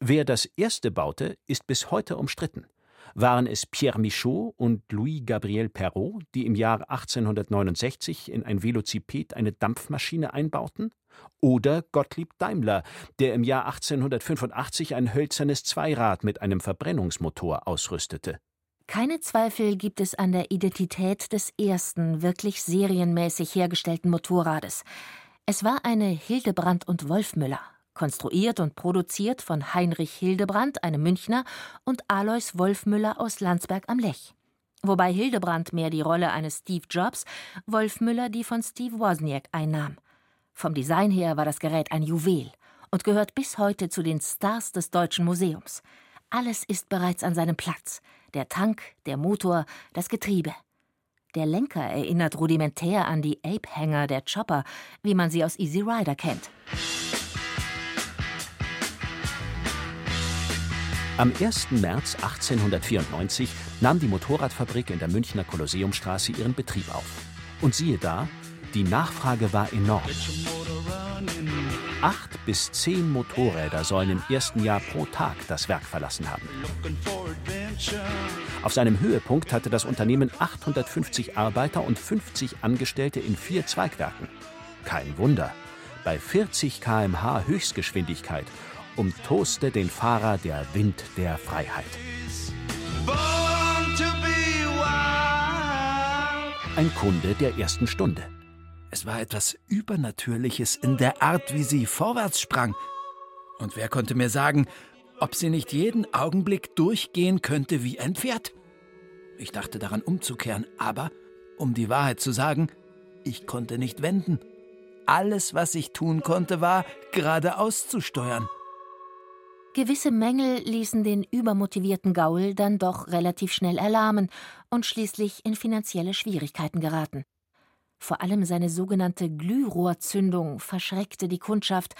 S3: Wer das erste baute, ist bis heute umstritten. Waren es Pierre Michaud und Louis-Gabriel Perrault, die im Jahr 1869 in ein Velociped eine Dampfmaschine einbauten? Oder Gottlieb Daimler, der im Jahr 1885 ein hölzernes Zweirad mit einem Verbrennungsmotor ausrüstete?
S2: Keine Zweifel gibt es an der Identität des ersten wirklich serienmäßig hergestellten Motorrades. Es war eine Hildebrand und Wolfmüller, konstruiert und produziert von Heinrich Hildebrand, einem Münchner, und Alois Wolfmüller aus Landsberg am Lech. Wobei Hildebrand mehr die Rolle eines Steve Jobs, Wolfmüller die von Steve Wozniak einnahm. Vom Design her war das Gerät ein Juwel und gehört bis heute zu den Stars des Deutschen Museums. Alles ist bereits an seinem Platz. Der Tank, der Motor, das Getriebe. Der Lenker erinnert rudimentär an die Ape-Hänger der Chopper, wie man sie aus Easy Rider kennt.
S3: Am 1. März 1894 nahm die Motorradfabrik in der Münchner Kolosseumstraße ihren Betrieb auf. Und siehe da, die Nachfrage war enorm. Acht bis zehn Motorräder sollen im ersten Jahr pro Tag das Werk verlassen haben. Auf seinem Höhepunkt hatte das Unternehmen 850 Arbeiter und 50 Angestellte in vier Zweigwerken. Kein Wunder. Bei 40 km/h Höchstgeschwindigkeit umtoste den Fahrer der Wind der Freiheit. Ein Kunde der ersten Stunde.
S4: Es war etwas Übernatürliches in der Art, wie sie vorwärts sprang. Und wer konnte mir sagen, ob sie nicht jeden Augenblick durchgehen könnte wie ein Pferd? Ich dachte daran umzukehren, aber, um die Wahrheit zu sagen, ich konnte nicht wenden. Alles, was ich tun konnte, war, geradeaus zu steuern.
S2: Gewisse Mängel ließen den übermotivierten Gaul dann doch relativ schnell erlahmen und schließlich in finanzielle Schwierigkeiten geraten. Vor allem seine sogenannte Glührohrzündung verschreckte die Kundschaft.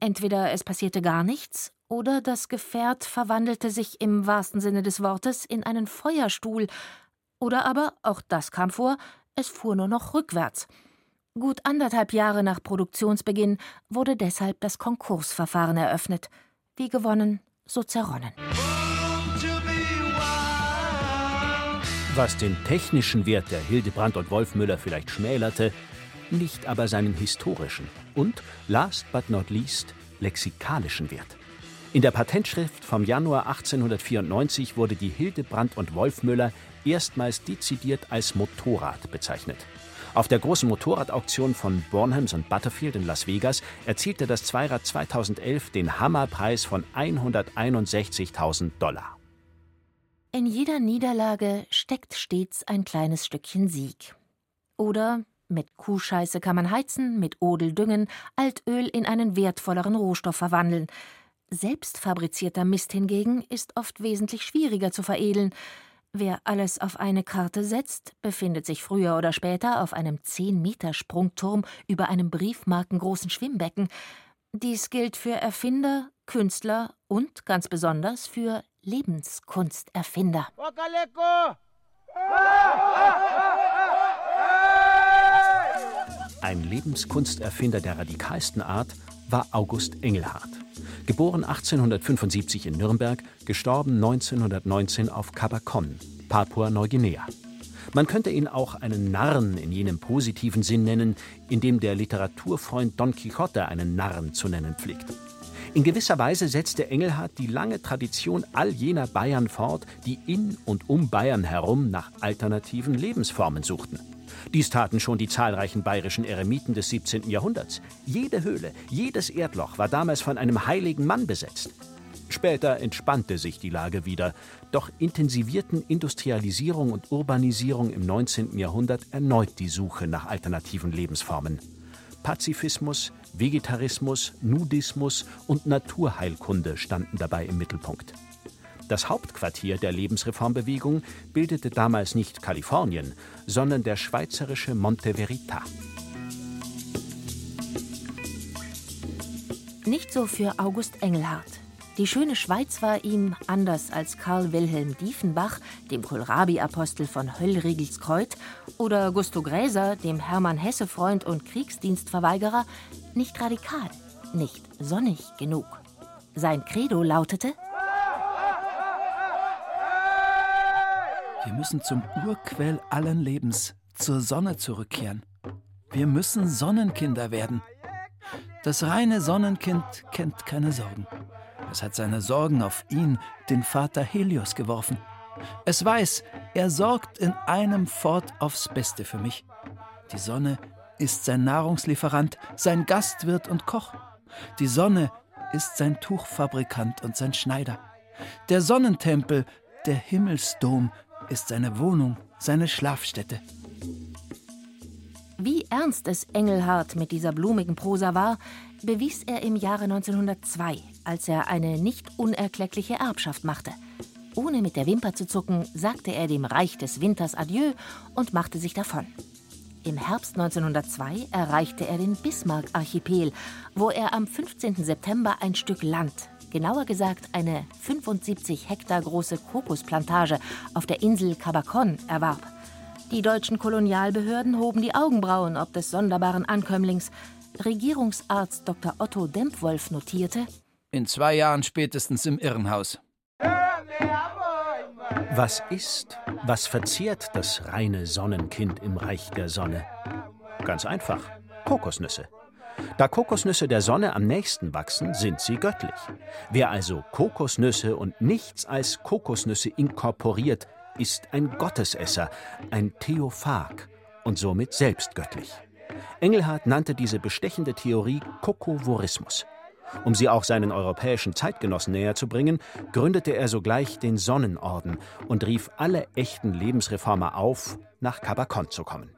S2: Entweder es passierte gar nichts, oder das Gefährt verwandelte sich im wahrsten Sinne des Wortes in einen Feuerstuhl, oder aber, auch das kam vor, es fuhr nur noch rückwärts. Gut anderthalb Jahre nach Produktionsbeginn wurde deshalb das Konkursverfahren eröffnet. Wie gewonnen, so zerronnen.
S3: Was den technischen Wert der Hildebrand und Wolfmüller vielleicht schmälerte, nicht aber seinen historischen und, last but not least, lexikalischen Wert. In der Patentschrift vom Januar 1894 wurde die Hildebrand und Wolfmüller erstmals dezidiert als Motorrad bezeichnet. Auf der großen Motorradauktion von Bornhams und Butterfield in Las Vegas erzielte das Zweirad 2011 den Hammerpreis von 161.000 Dollar.
S2: In jeder Niederlage steckt stets ein kleines Stückchen Sieg. Oder mit Kuhscheiße kann man heizen, mit Odel düngen, Altöl in einen wertvolleren Rohstoff verwandeln. Selbstfabrizierter Mist hingegen ist oft wesentlich schwieriger zu veredeln. Wer alles auf eine Karte setzt, befindet sich früher oder später auf einem 10-Meter-Sprungturm über einem briefmarkengroßen Schwimmbecken. Dies gilt für Erfinder, Künstler und ganz besonders für Lebenskunsterfinder.
S3: Ein Lebenskunsterfinder der radikalsten Art war August Engelhardt. Geboren 1875 in Nürnberg, gestorben 1919 auf Kabakon, Papua-Neuguinea. Man könnte ihn auch einen Narren in jenem positiven Sinn nennen, in dem der Literaturfreund Don Quixote einen Narren zu nennen pflegt. In gewisser Weise setzte Engelhardt die lange Tradition all jener Bayern fort, die in und um Bayern herum nach alternativen Lebensformen suchten. Dies taten schon die zahlreichen bayerischen Eremiten des 17. Jahrhunderts. Jede Höhle, jedes Erdloch war damals von einem heiligen Mann besetzt. Später entspannte sich die Lage wieder, doch intensivierten Industrialisierung und Urbanisierung im 19. Jahrhundert erneut die Suche nach alternativen Lebensformen. Pazifismus, Vegetarismus, Nudismus und Naturheilkunde standen dabei im Mittelpunkt. Das Hauptquartier der Lebensreformbewegung bildete damals nicht Kalifornien, sondern der schweizerische Monte Verita.
S2: Nicht so für August Engelhardt. Die schöne Schweiz war ihm, anders als Karl Wilhelm Diefenbach, dem Kohlrabi-Apostel von Höllriegelskreuz, oder Gusto Gräser, dem Hermann Hesse-Freund und Kriegsdienstverweigerer, nicht radikal, nicht sonnig genug. Sein Credo lautete:
S4: Wir müssen zum Urquell allen Lebens, zur Sonne zurückkehren. Wir müssen Sonnenkinder werden. Das reine Sonnenkind kennt keine Sorgen. Es hat seine Sorgen auf ihn, den Vater Helios, geworfen. Es weiß, er sorgt in einem fort aufs Beste für mich. Die Sonne ist sein Nahrungslieferant, sein Gastwirt und Koch. Die Sonne ist sein Tuchfabrikant und sein Schneider. Der Sonnentempel, der Himmelsdom, ist seine Wohnung, seine Schlafstätte.
S2: Wie ernst es Engelhardt mit dieser blumigen Prosa war, bewies er im Jahre 1902, als er eine nicht unerkleckliche Erbschaft machte. Ohne mit der Wimper zu zucken, sagte er dem Reich des Winters Adieu und machte sich davon. Im Herbst 1902 erreichte er den Bismarck-Archipel, wo er am 15. September ein Stück Land, genauer gesagt eine 75 Hektar große Kokosplantage auf der Insel Cabacon, erwarb. Die deutschen Kolonialbehörden hoben die Augenbrauen ob des sonderbaren Ankömmlings. Regierungsarzt Dr. Otto Dempwolf notierte:
S4: In zwei Jahren spätestens im Irrenhaus.
S3: Was ist, was verzehrt das reine Sonnenkind im Reich der Sonne? Ganz einfach: Kokosnüsse. Da Kokosnüsse der Sonne am nächsten wachsen, sind sie göttlich. Wer also Kokosnüsse und nichts als Kokosnüsse inkorporiert, ist ein Gottesesser, ein Theophag und somit selbst göttlich. Engelhardt nannte diese bestechende Theorie Kokovorismus. Um sie auch seinen europäischen Zeitgenossen näher zu bringen, gründete er sogleich den Sonnenorden und rief alle echten Lebensreformer auf, nach Kabakon zu kommen.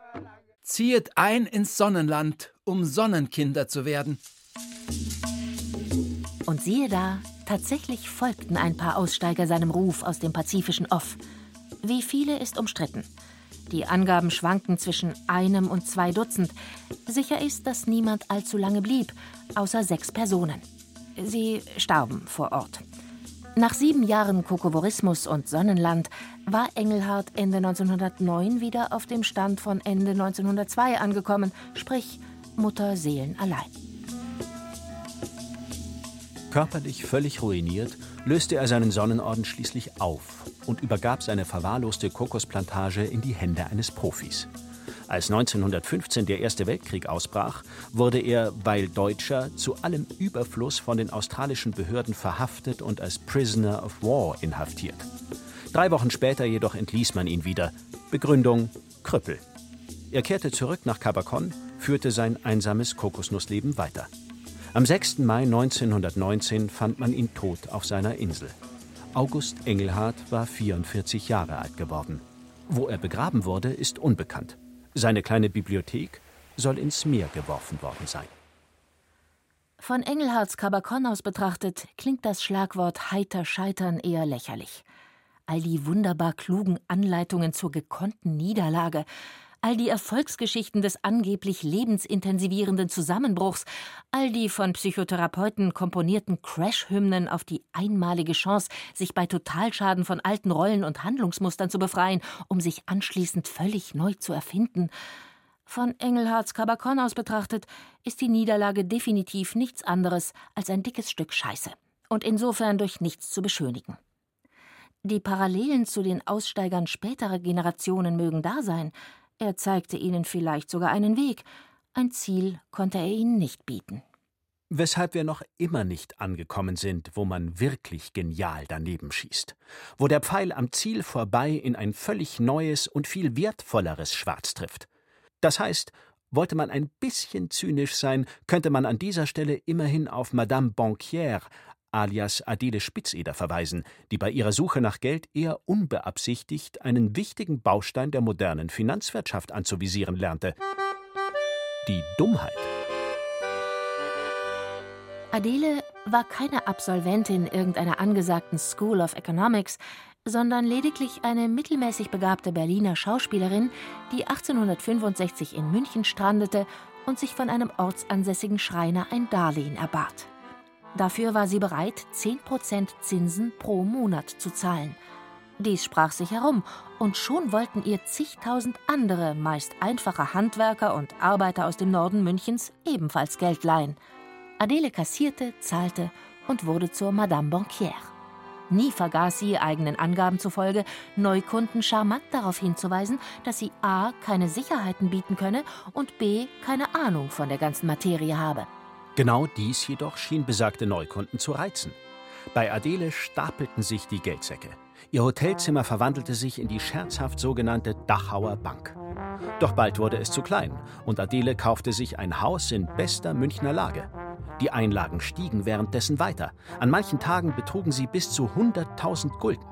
S4: Ziehet ein ins Sonnenland, um Sonnenkinder zu werden.
S2: Und siehe da, tatsächlich folgten ein paar Aussteiger seinem Ruf aus dem pazifischen Off. Wie viele ist umstritten. Die Angaben schwanken zwischen einem und zwei Dutzend. Sicher ist, dass niemand allzu lange blieb, außer sechs Personen. Sie starben vor Ort. Nach sieben Jahren Kokovorismus und Sonnenland war Engelhardt Ende 1909 wieder auf dem Stand von Ende 1902 angekommen, sprich Mutterseelen allein.
S3: Körperlich völlig ruiniert, löste er seinen Sonnenorden schließlich auf und übergab seine verwahrloste Kokosplantage in die Hände eines Profis. Als 1915 der Erste Weltkrieg ausbrach, wurde er, weil Deutscher, zu allem Überfluss von den australischen Behörden verhaftet und als Prisoner of War inhaftiert. Drei Wochen später jedoch entließ man ihn wieder. Begründung: Krüppel. Er kehrte zurück nach Cabacon, führte sein einsames Kokosnussleben weiter. Am 6. Mai 1919 fand man ihn tot auf seiner Insel. August Engelhardt war 44 Jahre alt geworden. Wo er begraben wurde, ist unbekannt. Seine kleine Bibliothek soll ins Meer geworfen worden sein.
S2: Von Engelhards Kabakon aus betrachtet klingt das Schlagwort heiter scheitern eher lächerlich. All die wunderbar klugen Anleitungen zur gekonnten Niederlage, all die Erfolgsgeschichten des angeblich lebensintensivierenden Zusammenbruchs, all die von Psychotherapeuten komponierten Crash-Hymnen auf die einmalige Chance, sich bei Totalschaden von alten Rollen und Handlungsmustern zu befreien, um sich anschließend völlig neu zu erfinden. Von Engelhards Kabakon aus betrachtet, ist die Niederlage definitiv nichts anderes als ein dickes Stück Scheiße und insofern durch nichts zu beschönigen. Die Parallelen zu den Aussteigern späterer Generationen mögen da sein, er zeigte ihnen vielleicht sogar einen Weg, ein Ziel konnte er ihnen nicht bieten.
S3: Weshalb wir noch immer nicht angekommen sind, wo man wirklich genial daneben schießt. Wo der Pfeil am Ziel vorbei in ein völlig neues und viel wertvolleres Schwarz trifft. Das heißt, wollte man ein bisschen zynisch sein, könnte man an dieser Stelle immerhin auf Madame Banquière, alias Adele Spitzeder verweisen, die bei ihrer Suche nach Geld eher unbeabsichtigt einen wichtigen Baustein der modernen Finanzwirtschaft anzuvisieren lernte. Die Dummheit.
S2: Adele war keine Absolventin irgendeiner angesagten School of Economics, sondern lediglich eine mittelmäßig begabte Berliner Schauspielerin, die 1865 in München strandete und sich von einem ortsansässigen Schreiner ein Darlehen erbat. Dafür war sie bereit, 10% Zinsen pro Monat zu zahlen. Dies sprach sich herum, und schon wollten ihr zigtausend andere, meist einfache Handwerker und Arbeiter aus dem Norden Münchens ebenfalls Geld leihen. Adele kassierte, zahlte und wurde zur Madame Banquière. Nie vergaß sie, eigenen Angaben zufolge, Neukunden charmant darauf hinzuweisen, dass sie a. keine Sicherheiten bieten könne und b. keine Ahnung von der ganzen Materie habe.
S3: Genau dies jedoch schien besagte Neukunden zu reizen. Bei Adele stapelten sich die Geldsäcke. Ihr Hotelzimmer verwandelte sich in die scherzhaft sogenannte Dachauer Bank. Doch bald wurde es zu klein und Adele kaufte sich ein Haus in bester Münchner Lage. Die Einlagen stiegen währenddessen weiter. An manchen Tagen betrugen sie bis zu 100.000 Gulden.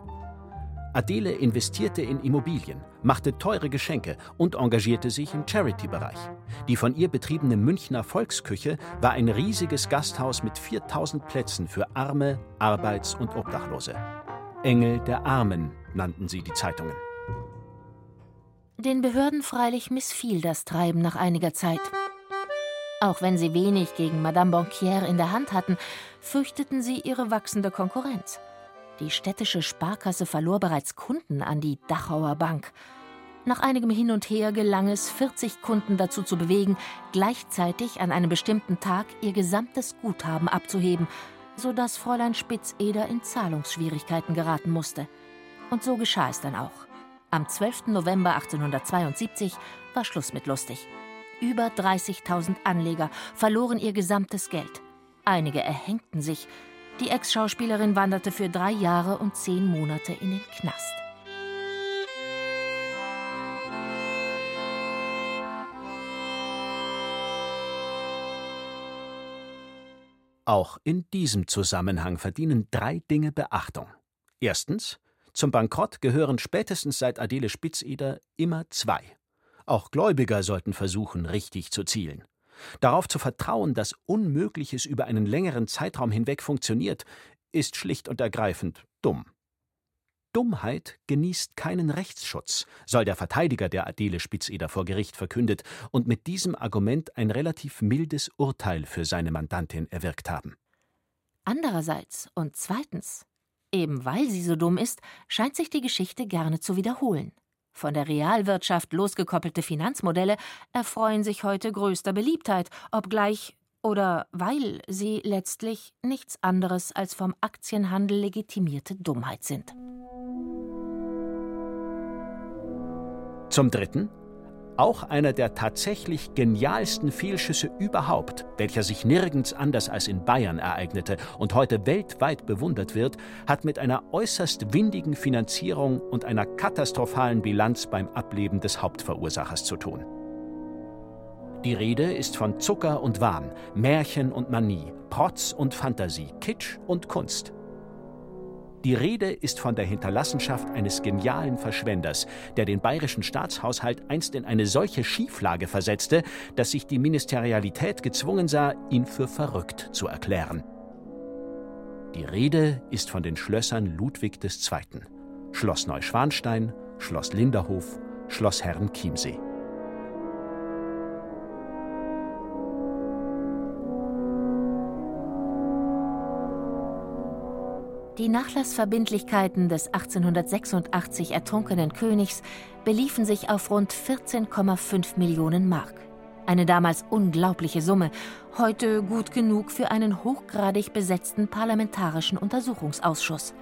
S3: Adele investierte in Immobilien, machte teure Geschenke und engagierte sich im Charity-Bereich. Die von ihr betriebene Münchner Volksküche war ein riesiges Gasthaus mit 4000 Plätzen für Arme, Arbeits- und Obdachlose. Engel der Armen nannten sie die Zeitungen.
S2: Den Behörden freilich missfiel das Treiben nach einiger Zeit. Auch wenn sie wenig gegen Madame Banquière in der Hand hatten, fürchteten sie ihre wachsende Konkurrenz. Die städtische Sparkasse verlor bereits Kunden an die Dachauer Bank. Nach einigem Hin und Her gelang es, 40 Kunden dazu zu bewegen, gleichzeitig an einem bestimmten Tag ihr gesamtes Guthaben abzuheben, sodass Fräulein Spitzeder in Zahlungsschwierigkeiten geraten musste. Und so geschah es dann auch. Am 12. November 1872 war Schluss mit lustig. Über 30.000 Anleger verloren ihr gesamtes Geld. Einige erhängten sich. Die Ex-Schauspielerin wanderte für drei Jahre und zehn Monate in den Knast.
S3: Auch in diesem Zusammenhang verdienen drei Dinge Beachtung. Erstens, zum Bankrott gehören spätestens seit Adele Spitzeder immer zwei. Auch Gläubiger sollten versuchen, richtig zu zielen. Darauf zu vertrauen, dass Unmögliches über einen längeren Zeitraum hinweg funktioniert, ist schlicht und ergreifend dumm. Dummheit genießt keinen Rechtsschutz, soll der Verteidiger der Adele Spitzeder vor Gericht verkündet und mit diesem Argument ein relativ mildes Urteil für seine Mandantin erwirkt haben.
S2: Andererseits und zweitens, eben weil sie so dumm ist, scheint sich die Geschichte gerne zu wiederholen. Von der Realwirtschaft losgekoppelte Finanzmodelle erfreuen sich heute größter Beliebtheit, obgleich oder weil sie letztlich nichts anderes als vom Aktienhandel legitimierte Dummheit sind.
S3: Zum Dritten auch einer der tatsächlich genialsten Fehlschüsse überhaupt, welcher sich nirgends anders als in Bayern ereignete und heute weltweit bewundert wird, hat mit einer äußerst windigen Finanzierung und einer katastrophalen Bilanz beim Ableben des Hauptverursachers zu tun. Die Rede ist von Zucker und Wahn, Märchen und Manie, Protz und Fantasie, Kitsch und Kunst. Die Rede ist von der Hinterlassenschaft eines genialen Verschwenders, der den bayerischen Staatshaushalt einst in eine solche Schieflage versetzte, dass sich die Ministerialität gezwungen sah, ihn für verrückt zu erklären. Die Rede ist von den Schlössern Ludwig II. Schloss Neuschwanstein, Schloss Linderhof, Schloss Herrenchiemsee.
S2: Die Nachlassverbindlichkeiten des 1886 ertrunkenen Königs beliefen sich auf rund 14,5 Millionen Mark. Eine damals unglaubliche Summe, heute gut genug für einen hochgradig besetzten parlamentarischen Untersuchungsausschuss.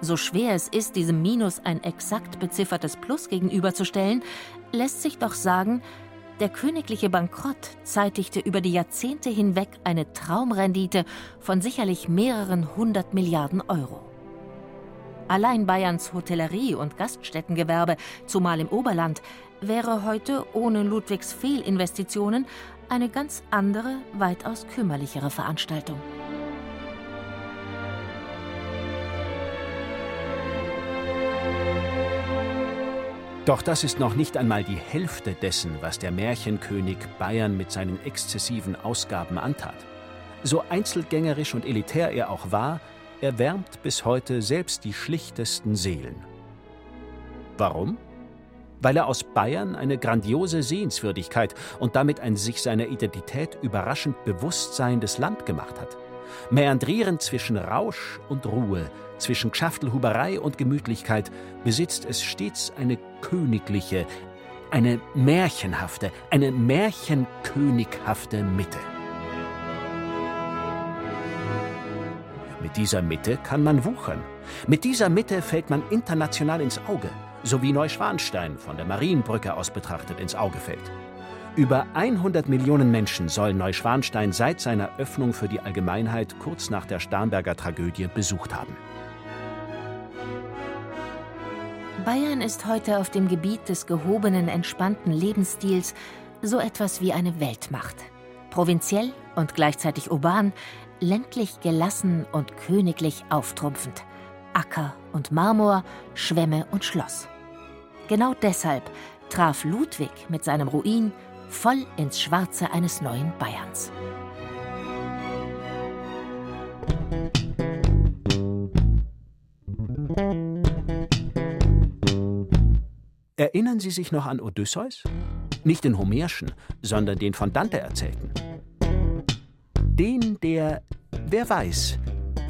S2: So schwer es ist, diesem Minus ein exakt beziffertes Plus gegenüberzustellen, lässt sich doch sagen, der königliche Bankrott zeitigte über die Jahrzehnte hinweg eine Traumrendite von sicherlich mehreren hundert Milliarden Euro. Allein Bayerns Hotellerie und Gaststättengewerbe, zumal im Oberland, wäre heute ohne Ludwigs Fehlinvestitionen eine ganz andere, weitaus kümmerlichere Veranstaltung.
S3: Doch das ist noch nicht einmal die Hälfte dessen, was der Märchenkönig Bayern mit seinen exzessiven Ausgaben antat. So einzelgängerisch und elitär er auch war, er wärmt bis heute selbst die schlichtesten Seelen. Warum? Weil er aus Bayern eine grandiose Sehenswürdigkeit und damit ein sich seiner Identität überraschend bewusstseiendes Land gemacht hat. Mäandrierend zwischen Rausch und Ruhe, zwischen Schaftelhuberei und Gemütlichkeit besitzt es stets eine königliche, eine märchenhafte, eine märchenkönighafte Mitte. Mit dieser Mitte kann man wuchern. Mit dieser Mitte fällt man international ins Auge, so wie Neuschwanstein von der Marienbrücke aus betrachtet ins Auge fällt. Über 100 Millionen Menschen soll Neuschwanstein seit seiner Öffnung für die Allgemeinheit kurz nach der Starnberger Tragödie besucht haben.
S2: Bayern ist heute auf dem Gebiet des gehobenen, entspannten Lebensstils so etwas wie eine Weltmacht. Provinziell und gleichzeitig urban, ländlich gelassen und königlich auftrumpfend. Acker und Marmor, Schwämme und Schloss. Genau deshalb traf Ludwig mit seinem Ruin voll ins Schwarze eines neuen Bayerns.
S3: Erinnern Sie sich noch an Odysseus? Nicht den Homerschen, sondern den von Dante erzählten. Den, der, wer weiß,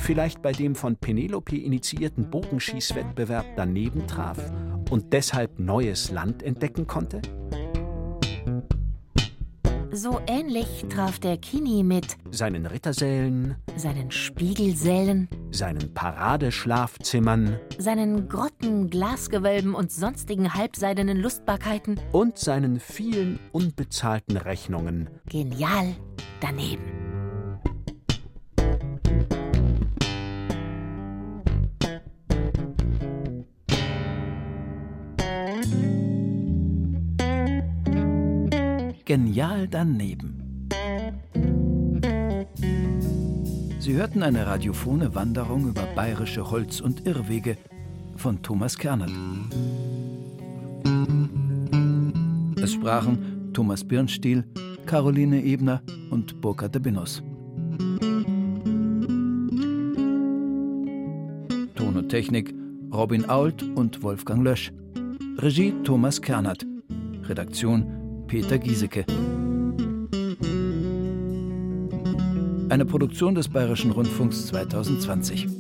S3: vielleicht bei dem von Penelope initiierten Bogenschießwettbewerb daneben traf und deshalb neues Land entdecken konnte?
S2: So ähnlich traf der Kini mit
S3: seinen Rittersälen,
S2: seinen Spiegelsälen,
S3: seinen Paradeschlafzimmern,
S2: seinen Grotten, Glasgewölben und sonstigen halbseidenen Lustbarkeiten.
S3: Und seinen vielen unbezahlten Rechnungen.
S2: Genial daneben.
S4: Genial daneben. Sie hörten eine radiophone Wanderung über bayerische Holz- und Irrwege von Thomas Kernert. Es sprachen Thomas Birnstiel, Caroline Ebner und Burkhard de Binos. Ton und Technik Robin Ault und Wolfgang Lösch. Regie Thomas Kernert. Redaktion Peter Giesecke. Eine Produktion des Bayerischen Rundfunks 2020.